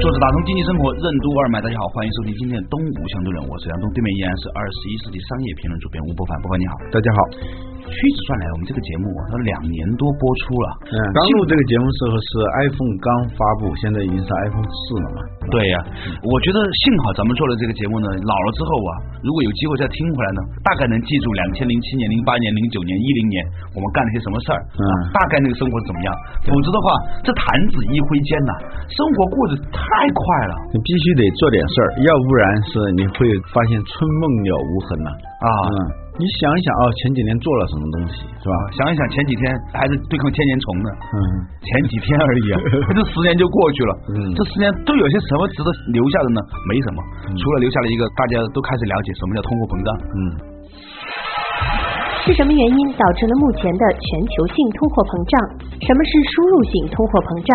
坐着打通经济生活任督二脉，大家好，欢迎收听今天的东吴相对论，我是杨东，对面依然是二十一世纪商业评论主编吴伯凡，伯凡你好，大家好。屈指算来，我们这个节目啊，它两年多播出了。嗯，刚录这个节目时候是 iPhone 刚发布，现在已经是 iPhone 四了嘛？对呀，我觉得幸好咱们做了这个节目呢，老了之后啊，如果有机会再听回来呢，大概能记住两千零七年、零八年、零九年、一零年我们干了些什么事儿，嗯，大概那个生活怎么样。否则的话，这弹指一挥间呐，生活过得太快了。你必须得做点事儿，要不然是你会发现春梦了无痕呐。啊，嗯，你想一想哦，前几年做了什么东西是吧？想一想前几天还是对抗千年虫呢，嗯，前几天而已啊，这十年就过去了。嗯这十年都有些什么值得留下的呢？没什么，除了留下了一个大家都开始了解什么叫通货膨胀。嗯，是什么原因导致了目前的全球性通货膨胀？什么是输入性通货膨胀？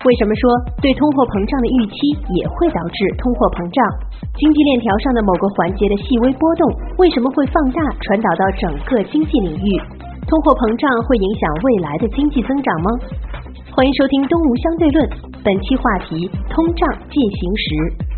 为什么说对通货膨胀的预期也会导致通货膨胀？经济链条上的某个环节的细微波动为什么会放大传导到整个经济领域？通货膨胀会影响未来的经济增长吗？欢迎收听《东吴相对论》，本期话题：通胀进行时。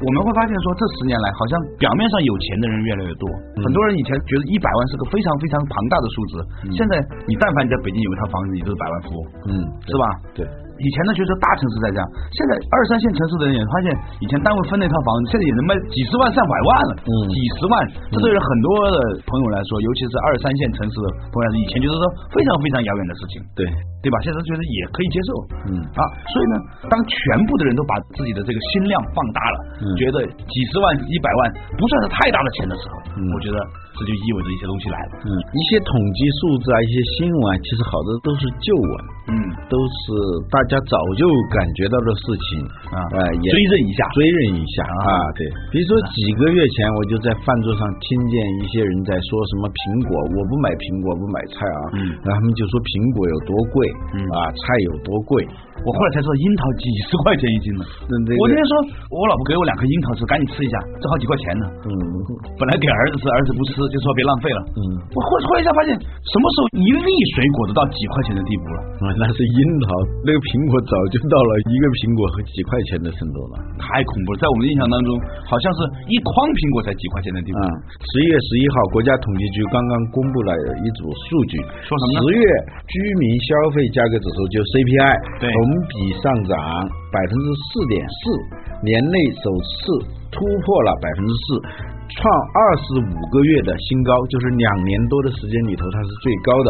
我们会发现说，这十年来好像表面上有钱的人越来越多，很多人以前觉得一百万是个非常非常庞大的数字，现在你但凡你在北京有一套房子，你都是百万富翁，嗯是吧？对。以前呢，就是大城市在这样，现在二三线城市的人也发现，以前单位分那套房子，现在也能卖几十万、上百万了，嗯几十万，这对于很多的朋友来说，尤其是二三线城市的朋友来说，以前就是说非常非常遥远的事情，对，对吧？现在觉得也可以接受，嗯。啊，所以呢，当全部的人都把自己的这个心量放大了，嗯觉得几十万、一百万不算是太大的钱的时候，嗯我觉得这就意味着一些东西来了，嗯，一些统计数字啊，一些新闻啊，其实好多都是旧闻，嗯。都是大家早就感觉到的事情啊呃，也追认一下追认一下啊，对，比如说几个月前，我就在饭桌上听见一些人在说什么苹果，我不买苹果，不买菜啊，嗯然后他们就说苹果有多贵，嗯啊，菜有多贵，我后来才知道樱桃几十块钱一斤呢。我那天说，我老婆给我两颗樱桃吃，赶紧吃一下，这好几块钱呢。嗯 本来给儿子吃，儿子不吃，就说别浪费了。嗯，我忽忽然一下发现，什么时候一粒水果都到几块钱的地步了？啊，那是樱桃，那个苹果早就到了一个苹果和几块钱的程度了。太恐怖了！在我们的印象当中，好像是一筐苹果才几块钱的地步。啊，十一月十一号，国家统计局刚刚公布了一组数据，说什么呢十月居民消费价格指数就 CPI，对。同比上涨百分之四点四，年内首次突破了百分之四，创二十五个月的新高，就是两年多的时间里头它是最高的。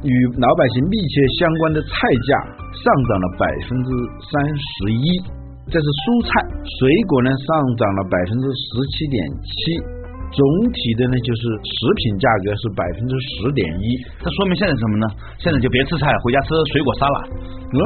与老百姓密切相关的菜价上涨了百分之三十一，这是蔬菜，水果呢上涨了百分之十七点七，总体的呢就是食品价格是百分之十点一。这说明现在什么呢？现在就别吃菜了，回家吃水果沙拉。嗯，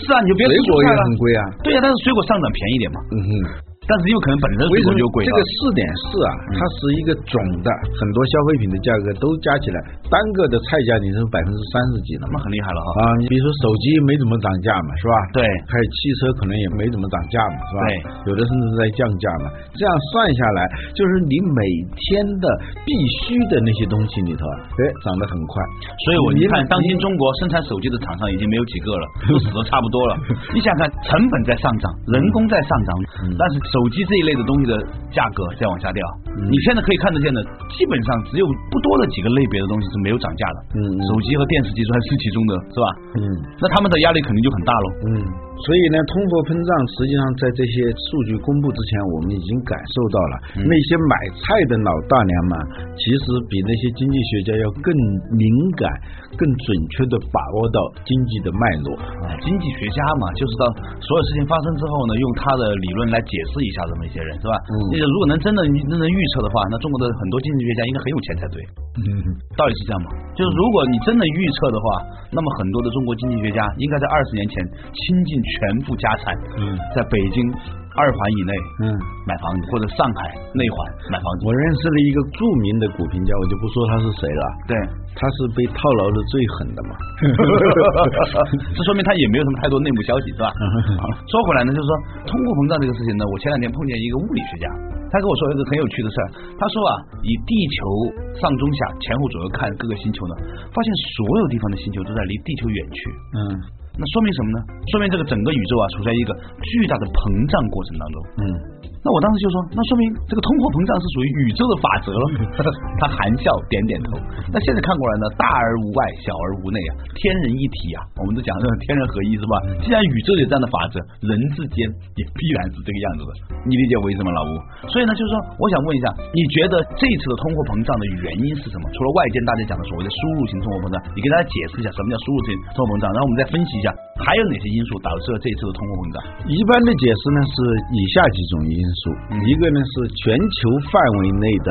是啊，你就别吃水果也很。贵啊。对呀、但是水果上涨便宜点嘛。嗯哼。但是有可能本身为什么水果就贵这个四点四啊，它是一个总的，很多消费品的价格都加起来，单个的菜价你是百分之三十几了嘛？那很厉害了哈。啊，你比如说手机没怎么涨价嘛，是吧？对还有汽车可能也没怎么涨价嘛，是吧？对，有的甚至在降价嘛。这样算下来，就是你每天的必须的那些东西里头啊，哎，涨得很快。所以我你你看，当今中国生产手机的厂商已经没有几个了，都死的差不多了。你想想看，成本在上涨，人工在上涨，但是手机这一类的东西的价格在往下掉。你现在可以看得见的，基本上只有不多的几个类别的东西是没有涨价的。嗯嗯手机和电视机算是其中的，是吧？嗯那他们的压力肯定就很大喽。嗯。所以呢，通货膨胀实际上在这些数据公布之前，我们已经感受到了，那些买菜的老大娘们，其实比那些经济学家要更敏感、更准确的把握到经济的脉络。啊，经济学家嘛，就是到所有事情发生之后呢，用他的理论来解释一下这么一些人，是吧？嗯你如果能真的真能预测的话，那中国的很多经济学家应该很有钱才对。嗯，道理是这样吗？就是如果你真的预测的话，那么很多的中国经济学家应该在二十年前倾尽全部家产，嗯在北京二环以内嗯。买房子，或者上海内环买房子。我认识了一个著名的股评家，我就不说他是谁了，对，他是被套牢的最狠的嘛。这说明他也没有什么太多内幕消息，是吧？说回来呢，就是说通货膨胀这个事情呢，我前两天碰见一个物理学家，他跟我说一个很有趣的事儿。他说啊，以地球上中下前后左右看各个星球呢，发现所有地方的星球都在离地球远去。嗯那说明什么呢？说明这个整个宇宙啊，处在一个巨大的膨胀过程当中。嗯，那我当时就说，那说明这个通货膨胀是属于宇宙的法则了。他含笑点点头。那现在看过来呢，大而无外，小而无内啊，天人一体啊，我们都讲这个天人合一是吧？既然宇宙有这样的法则，人之间也必然是这个样子的。你理解我意思吗，老吴？所以呢，就是说，我想问一下，你觉得这次的通货膨胀的原因是什么？除了外界大家讲的所谓的输入型通货膨胀，你给大家解释一下什么叫输入型通货膨胀，然后我们再分析一下还有哪些因素导致了这一次的通货膨胀。一般的解释呢是以下几种因一个呢是全球范围内的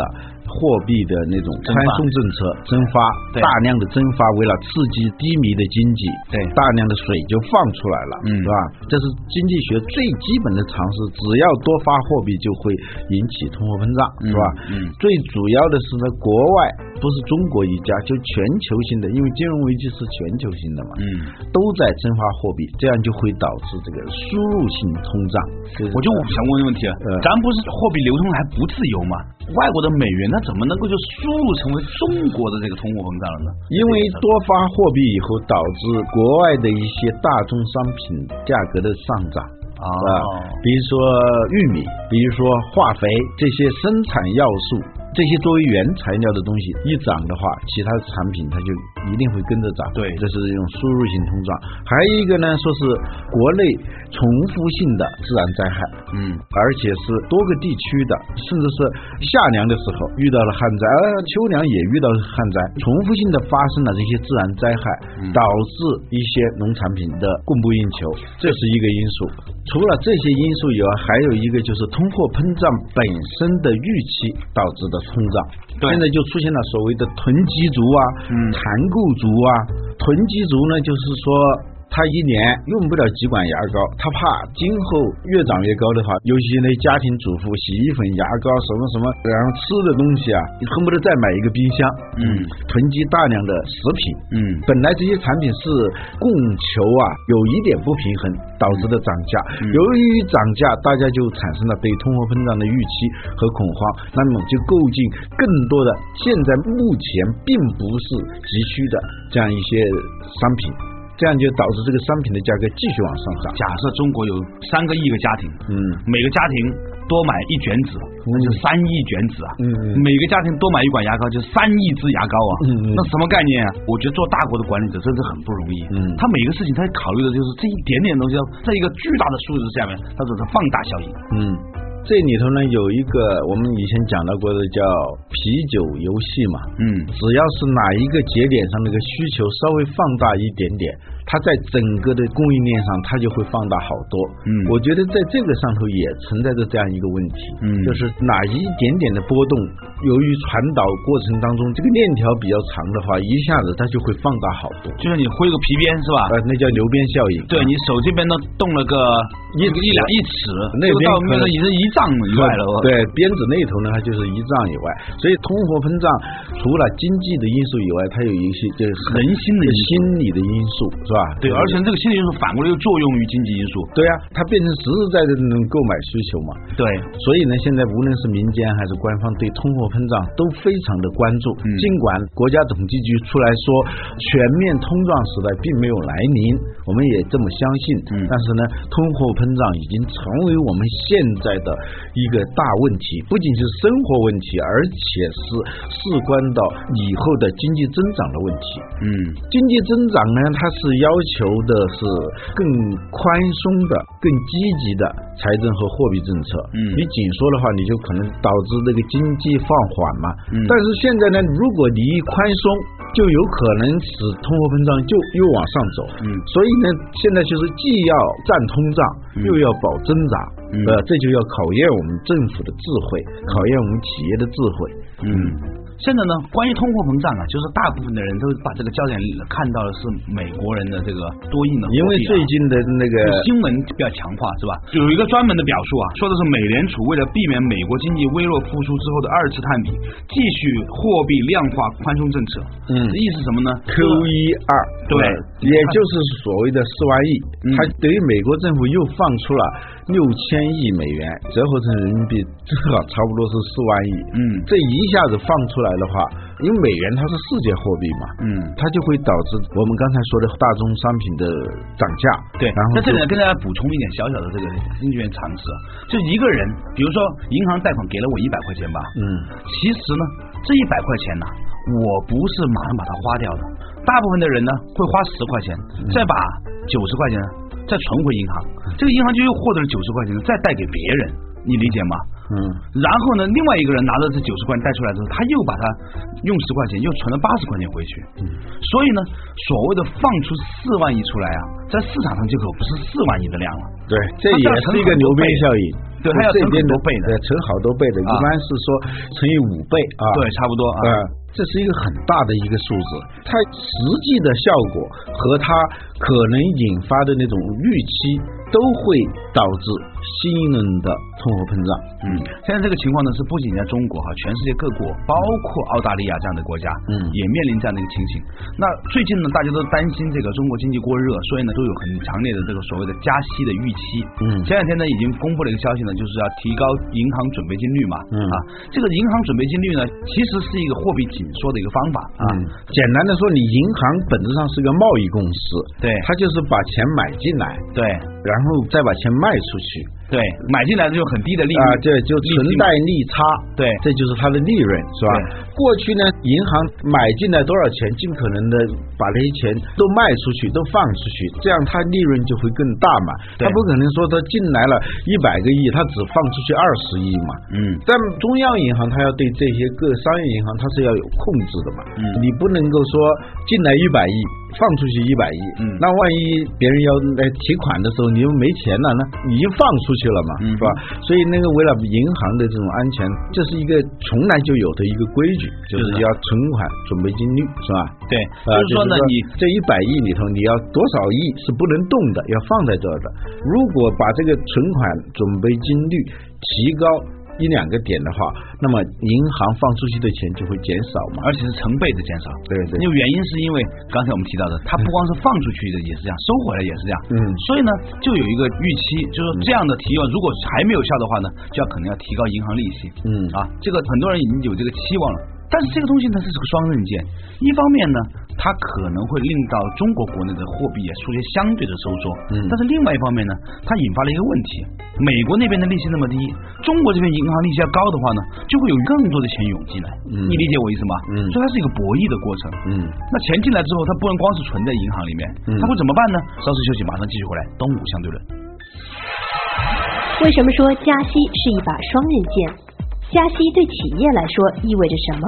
货币的那种宽松政策蒸发，大量的蒸发，为了刺激低迷的经济，对。大量的水就放出来了，嗯。是吧？这是经济学最基本的常识，只要多发货币就会引起通货膨胀，是吧？嗯。最主要的是呢，国外不是中国一家，就全球性的，因为金融危机是全球性的嘛，嗯，都在增发货币，这样就会导致这个输入性通胀。我就想问一个问题咱不是货币流通还不自由吗？外国的美元它怎么能够就输入成为中国的这个通货膨胀了呢？因为多发货币以后，导致国外的一些大宗商品价格的上涨。哦啊，比如说玉米，比如说化肥这些生产要素，这些作为原材料的东西一涨的话，其他的产品它就一定会跟着涨。对这是一种输入性通胀。还有一个呢，说是国内重复性的自然灾害，嗯，而且是多个地区的，甚至是夏粮的时候遇到了旱灾，而秋粮也遇到了旱灾，重复性的发生了这些自然灾害，导致一些农产品的供不应求，这是一个因素。除了这些因素以外，还有一个就是通货膨胀本身的预期导致的通胀。现在就出现了所谓的囤积族啊、嗯团购族啊。囤积族呢，就是说他一年用不了几管牙膏，他怕今后越长越高的话，尤其那家庭主妇洗衣粉、牙膏什么什么，然后吃的东西啊，恨不得再买一个冰箱，嗯。囤积大量的食品，嗯。本来这些产品是供求啊有一点不平衡导致的涨价，嗯。由于涨价，大家就产生了对通货膨胀的预期和恐慌，那么就购进更多的现在目前并不是急需的这样一些商品。这样就导致这个商品的价格继续往上涨。假设中国有三个亿个家庭，嗯每个家庭多买一卷纸，那就三亿卷纸啊。嗯嗯每个家庭多买一管牙膏，就三亿支牙膏啊。嗯嗯那什么概念啊？我觉得做大国的管理者真是很不容易。嗯他每个事情他考虑的就是这一点点东西，在一个巨大的数字下面，它只是放大效应。嗯，这里头呢有一个我们以前讲到过的叫啤酒游戏嘛。嗯只要是哪一个节点上那个需求稍微放大一点点，它在整个的供应链上它就会放大好多。嗯我觉得在这个上头也存在着这样一个问题，嗯就是哪一点点的波动，由于传导过程当中这个链条比较长的话，一下子它就会放大好多。就像你挥个皮鞭是吧？呃，那叫流鞭效应。对你手这边呢动了个一一两一尺，那边可能已经一丈以外了。对，鞭子那头呢，它就是一丈以外。所以通货膨胀除了经济的因素以外，它有一些就是人心的心理的因素，是吧？对，而且这个心理因素反过来又作用于经济因素。对啊，它变成实实在在的那种购买需求嘛。对，所以呢，现在无论是民间还是官方对通货膨胀都非常的关注。嗯尽管国家统计局出来说全面通胀时代并没有来临，我们也这么相信。嗯但是呢，通货膨胀已经成为我们现在的一个大问题，不仅是生活问题，而且是事关到以后的经济增长的问题。嗯经济增长呢，它是要求的是更宽松的、更积极的财政和货币政策。嗯你紧缩的话，你就可能导致这个经济放缓嘛。嗯但是现在呢，如果你一宽松，就有可能使通货膨胀就又往上走。嗯所以呢，现在就是既要战通胀，嗯又要保增长。嗯呃，这就要考验我们政府的智慧，考验我们企业的智慧。嗯，现在呢，关于通货膨胀啊，就是大部分的人都把这个焦点看到的是美国人的这个多印的因为最近的那个新闻比较强化是吧？有一个专门的表述啊，说的是美联储为了避免美国经济微弱复苏之后的二次探底，继续货币量化宽松政策。嗯。意思什么呢？Q 一二，对。呃也就是所谓的四万亿，嗯。它等于美国政府又放出了六千亿美元，折合成人民币正好差不多是四万亿。嗯。这一下子放出来的话，因为美元它是世界货币嘛，嗯，它就会导致我们刚才说的大宗商品的涨价。对，然后就在这里呢，跟大家补充一点小小的这个经济学常识啊，就一个人，比如说银行贷款给了我一百块钱吧，嗯。其实呢，这一百块钱呢，我不是马上把它花掉的，大部分的人呢会花十块钱，再把九十块钱再存回银行，这个银行就又获得了九十块钱，再贷给别人，你理解吗？嗯然后呢，另外一个人拿着这九十块钱贷出来之后，他又把它用十块钱又存了八十块钱回去。嗯所以呢，所谓的放出四万亿出来啊，在市场上就可不是四万亿的量了。对，这也是一个牛鞭效应。对它要乘这边的很多倍的对，乘好多倍的，一啊般是说乘以五倍啊。对，差不多啊。呃，这是一个很大的一个数字，它实际的效果和它可能引发的那种预期都会导致新一轮的通货膨胀。嗯，现在这个情况呢是不仅在中国哈，全世界各国，包括澳大利亚这样的国家，嗯也面临这样的一个情形。那最近呢，大家都担心这个中国经济过热，所以呢都有很强烈的这个所谓的加息的预期。嗯前两天呢已经公布了一个消息呢，就是要提高银行准备金率嘛。嗯啊，这个银行准备金率呢，其实是一个货币紧缩的一个方法啊。嗯，简单的说，你银行本质上是个贸易公司，对它就是把钱买进来，对然后再把钱卖出去。对，买进来的就很低的利率啊，对，就存贷利差，对。这就是它的利润，是吧？过去呢，银行买进来多少钱，尽可能的把这些钱都卖出去，都放出去，这样它利润就会更大嘛。对。它不可能说它进来了一百个亿，它只放出去二十亿嘛。嗯。但中央银行它要对这些各商业银行它是要有控制的嘛，嗯。你不能够说进来一百亿放出去一百亿，嗯那万一别人要来提款的时候你又没钱了，那已经放出去了嘛，嗯是吧？所以那个为了银行的这种安全，这是一个从来就有的一个规矩，就是要存款准备金率，是吧？对，啊，就是说呢，你这一百亿里头，你要多少亿是不能动的，要放在这儿的。如果把这个存款准备金率提高一两个点的话，那么银行放出去的钱就会减少嘛。而且是成倍的减少。对对因为原因是因为刚才我们提到的，它不光是放出去的也是这样，收回来也是这样。嗯所以呢，就有一个预期，就是说这样的提要，如果还没有效的话呢，就要可能要提高银行利息。嗯啊，这个很多人已经有这个期望了。但是这个东西呢，这是个双刃剑。一方面呢，它可能会令到中国国内的货币也出现相对的收缩，嗯但是另外一方面呢，它引发了一个问题：美国那边的利息那么低，中国这边银行利息要高的话呢，就会有更多的钱涌进来。嗯你理解我意思吗？嗯所以它是一个博弈的过程。嗯那钱进来之后，它不能光是存在银行里面，嗯它会怎么办呢？稍事休息，马上继续回来。东吴相对论。为什么说加息是一把双刃剑？加息对企业来说意味着什么？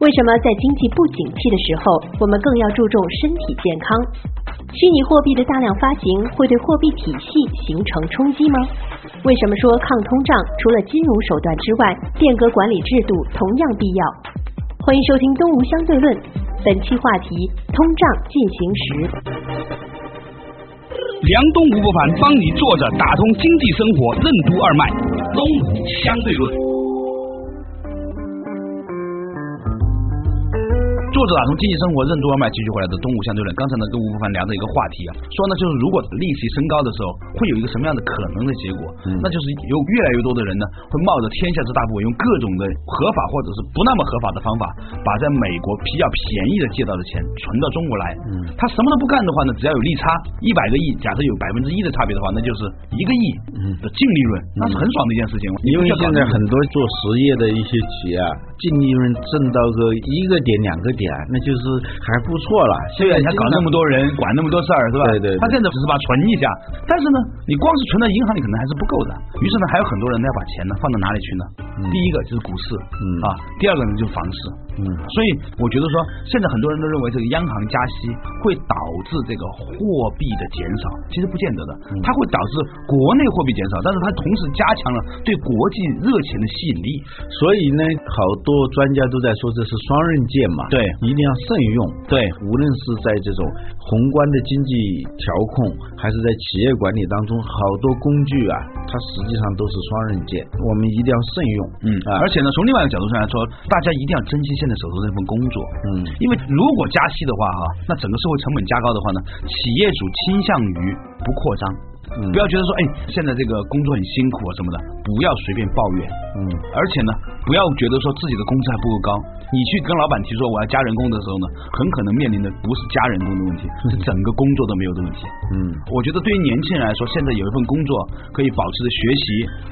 为什么在经济不景气的时候，我们更要注重身体健康？虚拟货币的大量发行会对货币体系形成冲击吗？为什么说抗通胀除了金融手段之外，变革管理制度同样必要？欢迎收听《东吴相对论》，本期话题：通胀进行时。梁东吴不凡帮你坐着打通经济生活任督二脉，东吴相对论。作者打通经济生活任督二脉，继续回来的东吴相对论。刚才呢跟吴不凡聊的一个话题啊，说呢就是如果利息升高的时候，会有一个什么样的可能的结果？嗯那就是有越来越多的人呢，会冒着天下之大不韪，用各种的合法或者是不那么合法的方法，把在美国比较便宜的借到的钱存到中国来。嗯他什么都不干的话呢，只要有利差一百个亿，假设有百分之一的差别的话，那就是一个亿的净利润，那是很爽的一件事情。因为现在很多做实业的一些企业啊，净利润挣到个一个点两个点，那就是还不错了。虽然你还搞那么多人，管那么多事儿，是吧？对对对他现在只是把存一下，但是呢，你光是存到银行里可能还是不够的。于是呢，还有很多人呢要把钱呢放到哪里去呢？第一个就是股市，嗯啊，第二个呢就是房市。嗯所以我觉得说，现在很多人都认为这个央行加息会导致这个货币的减少，其实不见得的，嗯它会导致国内货币减少，但是它同时加强了对国际热钱的吸引力。所以呢，好多专家都在说这是双刃剑嘛，对一定要慎用。对无论是在这种宏观的经济调控，还是在企业管理当中，好多工具啊，它实际上都是双刃剑，我们一定要慎用。嗯啊而且呢，从另外一个角度上来说，大家一定要珍惜现在手头这份工作。嗯因为如果加息的话哈，那整个社会成本加高的话呢，企业主倾向于不扩张。嗯不要觉得说，哎，现在这个工作很辛苦啊什么的，不要随便抱怨。嗯而且呢，不要觉得说自己的工资还不够高，你去跟老板提说我要加人工的时候呢，很可能面临的不是加人工的问题，是整个工作都没有的问题。嗯我觉得对于年轻人来说，现在有一份工作可以保持着学习，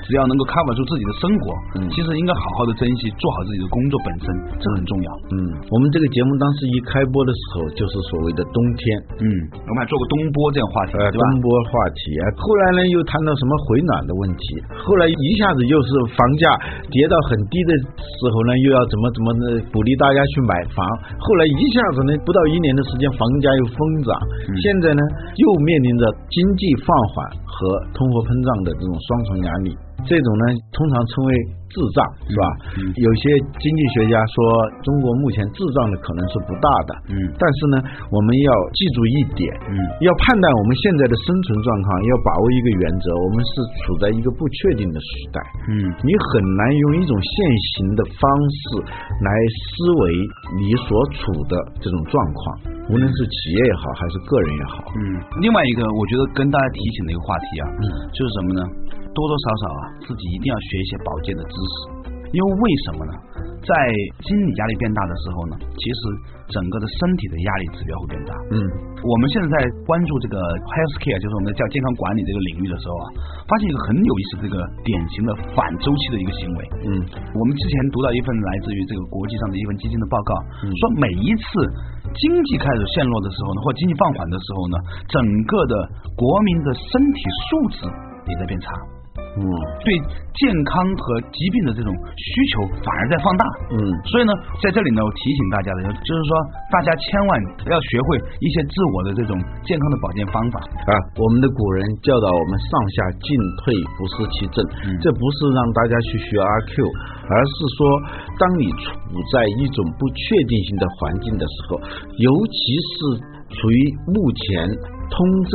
只要能够 cover 住自己的生活，嗯其实应该好好的珍惜，做好自己的工作本身，这很重要。嗯，我们这个节目当时一开播的时候，就是所谓的冬天。嗯，我们还做过东播这样话题，呃，对吧？东播话题啊，后来呢又谈到什么回暖的问题，后来一下子又是房价跌到很低的时候呢，又要怎么怎么的鼓励大家去买房，后来一下子呢不到一年的时间，房价又疯涨，嗯。现在呢又面临着经济放缓和通货膨胀的这种双重压力，这种呢通常称为滞胀，是吧？嗯有些经济学家说中国目前滞胀的可能是不大的，嗯但是呢我们要记住一点，嗯要判断我们现在的生存状况，要把握一个原则，我们是处在一个不确定的时代。嗯你很难用一种现行的方式来思维你所处的这种状况，无论是企业也好，还是个人也好。嗯。另外一个，我觉得跟大家提醒的一个话题啊，嗯就是什么呢？多多少少啊，自己一定要学一些保健的知识。因为为什么呢？在心理压力变大的时候呢，其实整个的身体的压力指标会变大。嗯我们现在在关注这个 health care，就是我们的叫健康管理这个领域的时候啊，发现一个很有意思，这个典型的反周期的一个行为。嗯我们之前读到一份来自于这个国际上的一份基金的报告，嗯说每一次经济开始陷落的时候呢，或经济放缓的时候呢，整个的国民的身体素质也在变差。嗯对健康和疾病的这种需求反而在放大。嗯所以呢，在这里呢，我提醒大家的，就是说，大家千万要学会一些自我的这种健康的保健方法。啊，我们的古人教导我们上下进退不失其正，嗯这不是让大家去学阿 Q，而是说，当你处在一种不确定性的环境的时候，尤其是处于目前通胀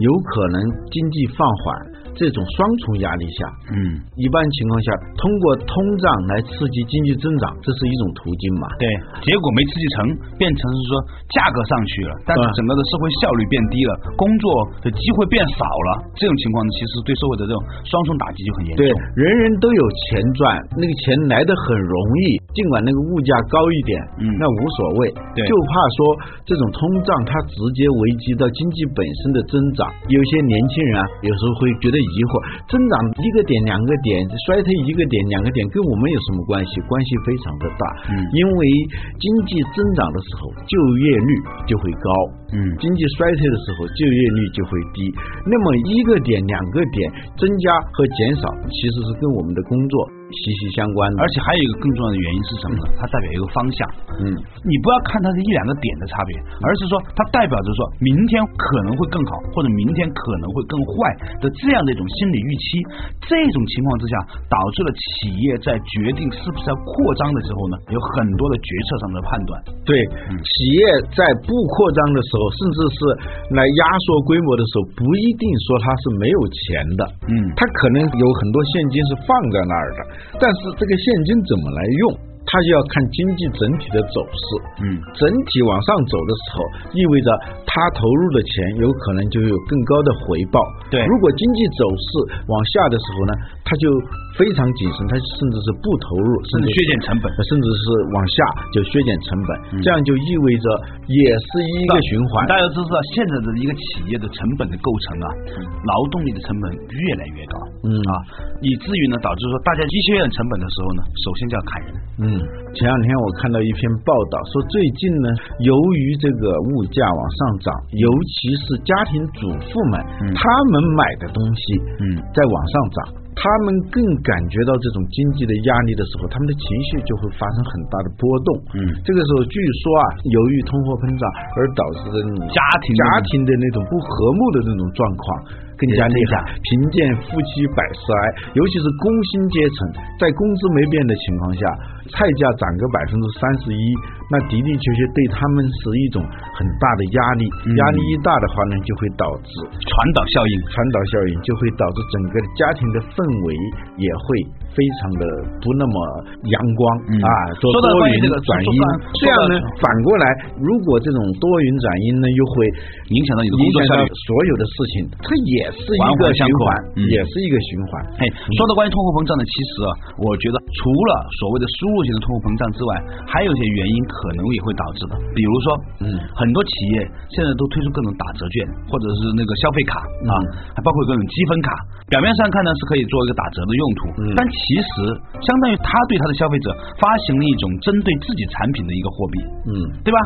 有可能经济放缓这种双重压力下，嗯，一般情况下，通过通胀来刺激经济增长，这是一种途径嘛？对，结果没刺激成，变成是说价格上去了，但是嗯整个的社会效率变低了，工作的机会变少了，这种情况，其实对社会的这种双重打击就很严重。对，人人都有钱赚，那个钱来的很容易，尽管那个物价高一点，嗯那无所谓。对就怕说这种通胀它直接危及到经济本身的增长。有些年轻人啊，有时候会觉得疑惑，增长一个点、两个点，衰退一个点、两个点，跟我们有什么关系？关系非常的大。嗯因为经济增长的时候，就业率就会高。嗯经济衰退的时候，就业率就会低。那么一个点、两个点增加和减少，其实是跟我们的工作息息相关的。而且还有一个更重要的原因是什么呢？它代表一个方向。嗯你不要看它是一两个点的差别，而是说它代表着说明天可能会更好，或者明天可能会更坏的这样的一种心理预期。这种情况之下，导致了企业在决定是不是要扩张的时候呢，有很多的决策上的判断。对，企业在不扩张的时候，甚至是来压缩规模的时候，不一定说他是没有钱的。嗯他可能有很多现金是放在那儿的，但是这个现金怎么来用？它就要看经济整体的走势。嗯整体往上走的时候，意味着他投入的钱有可能就有更高的回报。对如果经济走势往下的时候呢，他就非常谨慎，他甚至是不投入，甚至削减成本甚至是往下就削减成本，嗯这样就意味着也是一个循环。大家都知道，现在的一个企业的成本的构成啊，劳动力的成本越来越高。嗯啊，以至于呢，导致说大家机械院成本的时候呢，首先就要砍人。嗯前两天我看到一篇报道说，最近呢，由于这个物价往上涨，尤其是家庭主妇们，他们买的东西，嗯。在往上涨，他们更感觉到这种经济的压力的时候，他们的情绪就会发生很大的波动。嗯。这个时候据说啊，由于通货膨胀而导致的家庭家庭的那种不和睦的那种状况。更加厉害，贫贱夫妻百事哀，尤其是工薪阶层，在工资没变的情况下，菜价涨个百分之三十一，那的的确确对他们是一种很大的压力。压力一大的话呢，就会导致传导效应，传导效应就会导致整个家庭的氛围也会非常的不那么阳光啊，多说到多云关于这个转阴。这样呢，反过来，如果这种多云转阴呢，又会影响到你的工作效率。所有的事情，它也是一个循环也是一个循环。哎，说到关于通货膨胀的，其实啊，我觉得除了所谓的输入型的通货膨胀之外，还有一些原因可能也会导致的，比如说，嗯很多企业现在都推出各种打折券，或者是那个消费卡啊，还包括各种积分卡。表面上看呢是可以做一个打折的用途，嗯但其实相当于他对他的消费者发行了一种针对自己产品的一个货币。嗯，对吧？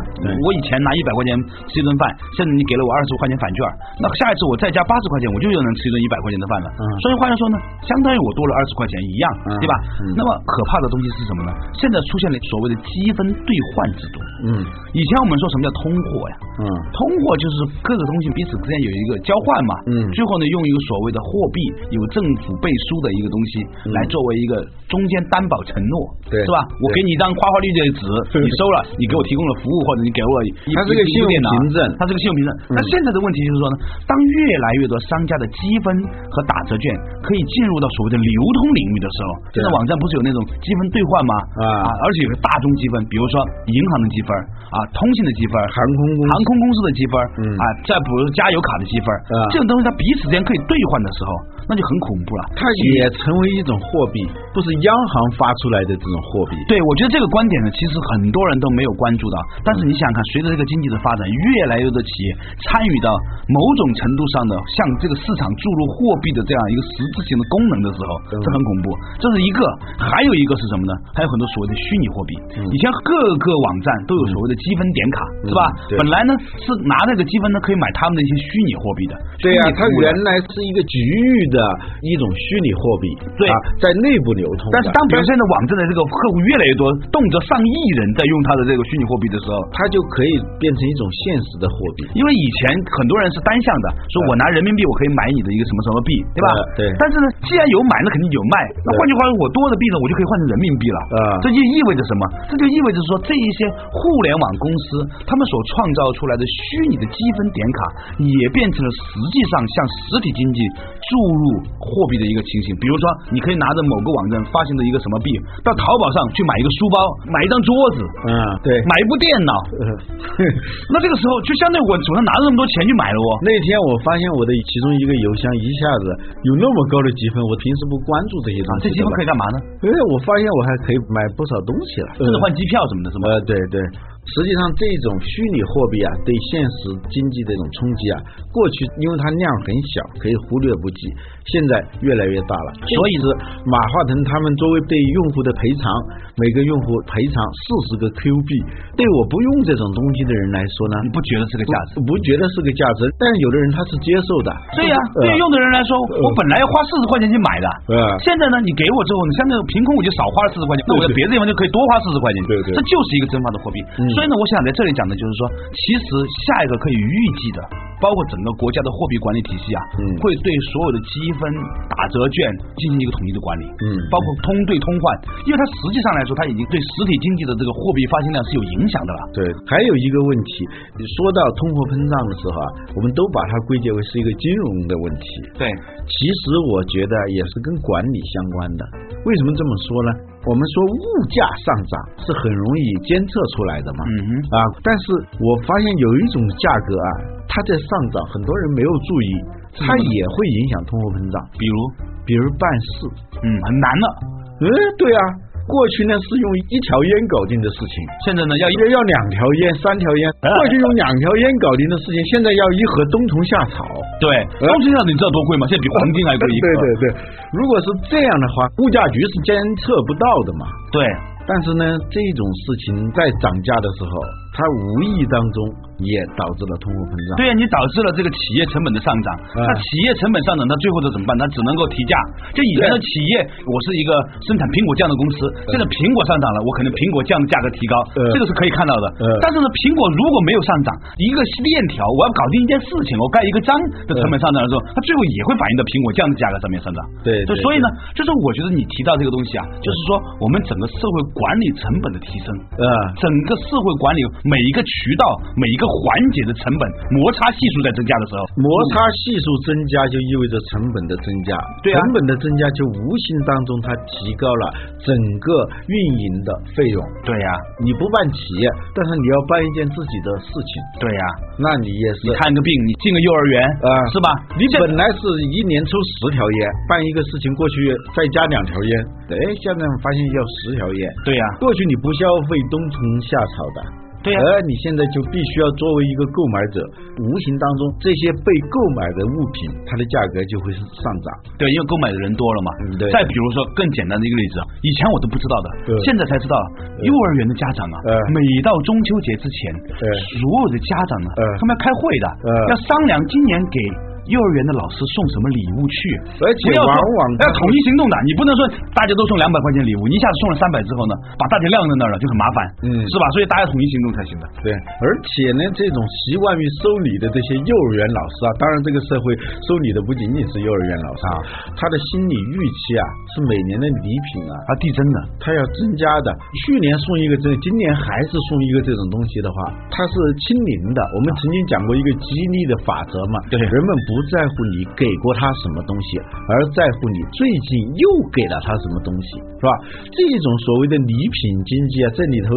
我以前拿一百块钱吃一顿饭，现在你给了我二十块钱返券，那下一次我再加八十块钱，我就又能吃一顿一百块钱的饭了。嗯所以话来说呢，相当于我多了二十块钱一样，嗯对吧？嗯那么可怕的东西是什么呢？现在出现了所谓的积分兑换制度。嗯以前我们说什么叫通货呀？嗯通货就是各个东西彼此之间有一个交换嘛，嗯最后呢用一个所谓的货币有政府背书的一个东西来作为一个中间担保承诺，嗯对是吧？我给你一张花花绿绿的纸，你收了，你给我提供了服务，或者你给我一它是个信用凭证它是个信用凭证。嗯那现在的问题就是说呢，当越来越多商家的积分和打折券可以进入到所谓的流通领域的时候，现对在网站不是有那种积分兑换吗？啊而且有个大众积分，比如说银行的积分啊，通信的积分，航空航空公司的积分，嗯。啊，再比如加油卡的积分，啊。这种东西它彼此之间可以兑换的时候，那就很恐怖了。它也成为一种货币，不是央行发出来的这种货币。对，我觉得这个观点呢，其实很多人都没有关注到。但是你想想看，随着这个经济的发展，越来越多的企业参与到某种程度上的向这个市场注入货币的这样一个实质性的功能的时候，这很恐怖。这是一个，还有一个是什么呢？还有很多所谓的虚拟货币。以前各个网站都有所谓的积分点卡，是吧？本来呢是拿这个积分呢可以买他们的一些虚拟货币的。对呀、它原来是一个局域的一种虚拟货币，对啊，在内部流通。但是当比如现在网站的这个客户越来越多，动辄上亿人在用它的这个虚拟货币的时候，它就可以变成一种现实的货币。因为以前很多人是单向的，说我拿人民币我可以买你的一个什么什么币，对吧？对对但是呢，既然有买，那肯定有卖。那换句话说，我多的币呢，我就可以换成人民币了。啊这就意味着什么？这就意味着说，这一些互联网公司他们所创造出来的虚拟的积分点卡，也变成了实际上向实体经济注入货币的一个情形。比如说，你可以拿着某个网站发行的一个什么币，到淘宝上去买一个书包，买一张桌子，嗯，对。买一部电脑。那这个时候就相当于我手上拿着那么多钱去买了哦。那天我发现我的其中一个邮箱一下子有那么高的积分，我平时不关注这些东西。啊这积分可以干嘛呢？哎，我发现我还可以买不少东西了，甚至换机票什么的，是吗？呃，对对，实际上这种虚拟货币啊，对现实经济的一种冲击啊，过去因为它量很小，可以忽略不计，现在越来越大了。所以是马化腾他们作为对用户的赔偿，每个用户赔偿四十个 Q 币，对我不用这种东西的人来说呢，你不觉得是个价值？不不觉得是个价值，但是有的人他是接受的。对呀、呃对于用的人来说，我本来要花四十块钱去买的，呃现在呢，你给我之后，你相当于凭空我就少花了四十块钱，那我在别的地方就可以多花四十块钱，对对这就是一个蒸发的货币。嗯所以呢，我想在这里讲的就是说，其实下一个可以预计的，包括整个国家的货币管理体系啊，嗯会对所有的积分、打折券进行一个统一的管理，嗯包括通兑通换，因为它实际上来说，它已经对实体经济的这个货币发行量是有影响的了。对，还有一个问题，说到通货膨胀的时候啊，我们都把它归结为是一个金融的问题。对，其实我觉得也是跟管理相关的。为什么这么说呢？我们说物价上涨是很容易监测出来的嘛。嗯哼啊，但是我发现有一种价格啊，它在上涨，很多人没有注意，它也会影响通货膨胀。比如，比如办事，嗯，很难的。嗯，对啊，过去呢是用一条烟搞定的事情，现在呢，要一要要两条烟、三条烟，啊过去用两条烟搞定的事情，现在要一盒冬虫夏草。对，冬虫夏草你知道多贵吗？现在比黄金还贵一对。对对，如果是这样的话，物价局是监测不到的嘛。对，但是呢，这种事情在涨价的时候，它无意当中也导致了通货膨胀。对呀、你导致了这个企业成本的上涨。啊那企业成本上涨，它最后的怎么办？它只能够提价。就以前的企业，我是一个生产苹果酱的公司，现在苹果上涨了，我可能苹果酱的价格提高，呃这个是可以看到的。呃但是呢，苹果如果没有上涨，一个链条，我要搞定一件事情，我盖一个章的成本上涨的时候，它最后也会反映到苹果酱的价格上面上涨。对所以呢，就是我觉得你提到这个东西啊，就是说我们整个社会管理成本的提升，呃整个社会管理每一个渠道、每一个环节的成本摩擦系数在增加的时候，摩擦系数增加就意味着成本的增加，对啊。成本的增加就无形当中它提高了整个运营的费用。对呀、你不办企业，但是你要办一件自己的事情，对呀、那你也是。你看个病，你进个幼儿园啊。是吧？你本来是一年抽十条烟，办一个事情过去再加两条烟，哎，现在发现要十条烟。对呀、过去你不消费冬虫夏草的，对呀、而你现在就必须要作为一个购买者，无形当中这些被购买的物品，它的价格就会是上涨。对，因为购买的人多了嘛。嗯对。再比如说更简单的一个例子，以前我都不知道的，对。现在才知道，幼儿园的家长啊，嗯每到中秋节之前，对。所有的家长呢，嗯他们要开会的，嗯要商量今年给。幼儿园的老师送什么礼物去？而且不要说往往要统一行动的，你不能说大家都送两百块钱礼物，你一下子送了三百之后呢，把大家晾在那儿了，就很麻烦，嗯是吧？所以大家统一行动才行的。对，而且呢，这种习惯于收礼的这些幼儿园老师啊，当然这个社会收礼的不仅仅是幼儿园老师啊，他的心理预期啊，是每年的礼品啊，它，递增的，它要增加的。去年送一个这，今年还是送一个这种东西的话，它是清零的。我们曾经讲过一个激励的法则嘛，对人们不在乎你给过他什么东西，而在乎你最近又给了他什么东西，是吧？这种所谓的礼品经济啊，这里头。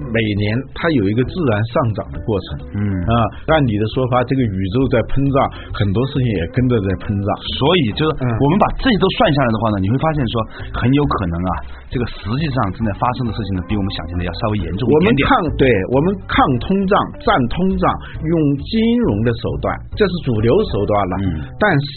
每年它有一个自然上涨的过程，嗯。啊，按你的说法，这个宇宙在膨胀，很多事情也跟着在膨胀，所以就是嗯。我们把这些都算下来的话呢，你会发现说很有可能啊，这个实际上正在发生的事情呢，比我们想象的要稍微严重我们一点点。抗对我们抗通胀、战通胀，用金融的手段，这是主流手段了。嗯。但是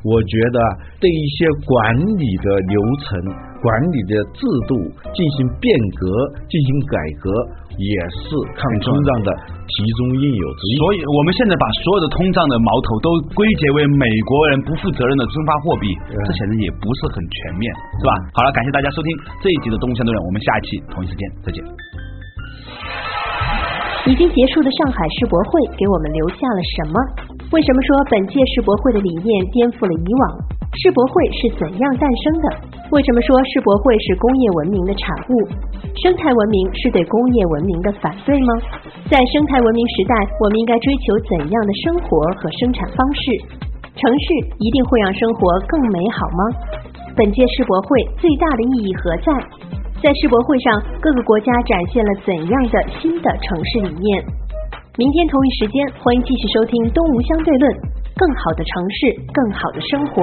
我觉得对一些管理的流程、管理的制度进行变革、进行改革，也是抗通胀的其中应有之义。所以我们现在把所有的通胀的矛头都归结为美国人不负责任的增发货币，嗯这显然也不是很全面，是吧？好了，感谢大家收听这一集的《动物相对论》，我们下一期同一时间再见。已经结束的上海世博会给我们留下了什么？为什么说本届世博会的理念颠覆了以往？世博会是怎样诞生的？为什么说世博会是工业文明的产物？生态文明是对工业文明的反对吗？在生态文明时代，我们应该追求怎样的生活和生产方式？城市一定会让生活更美好吗？本届世博会最大的意义何在？在世博会上，各个国家展现了怎样的新的城市理念？明天同一时间，欢迎继续收听《东吴相对论》，更好的城市，更好的生活。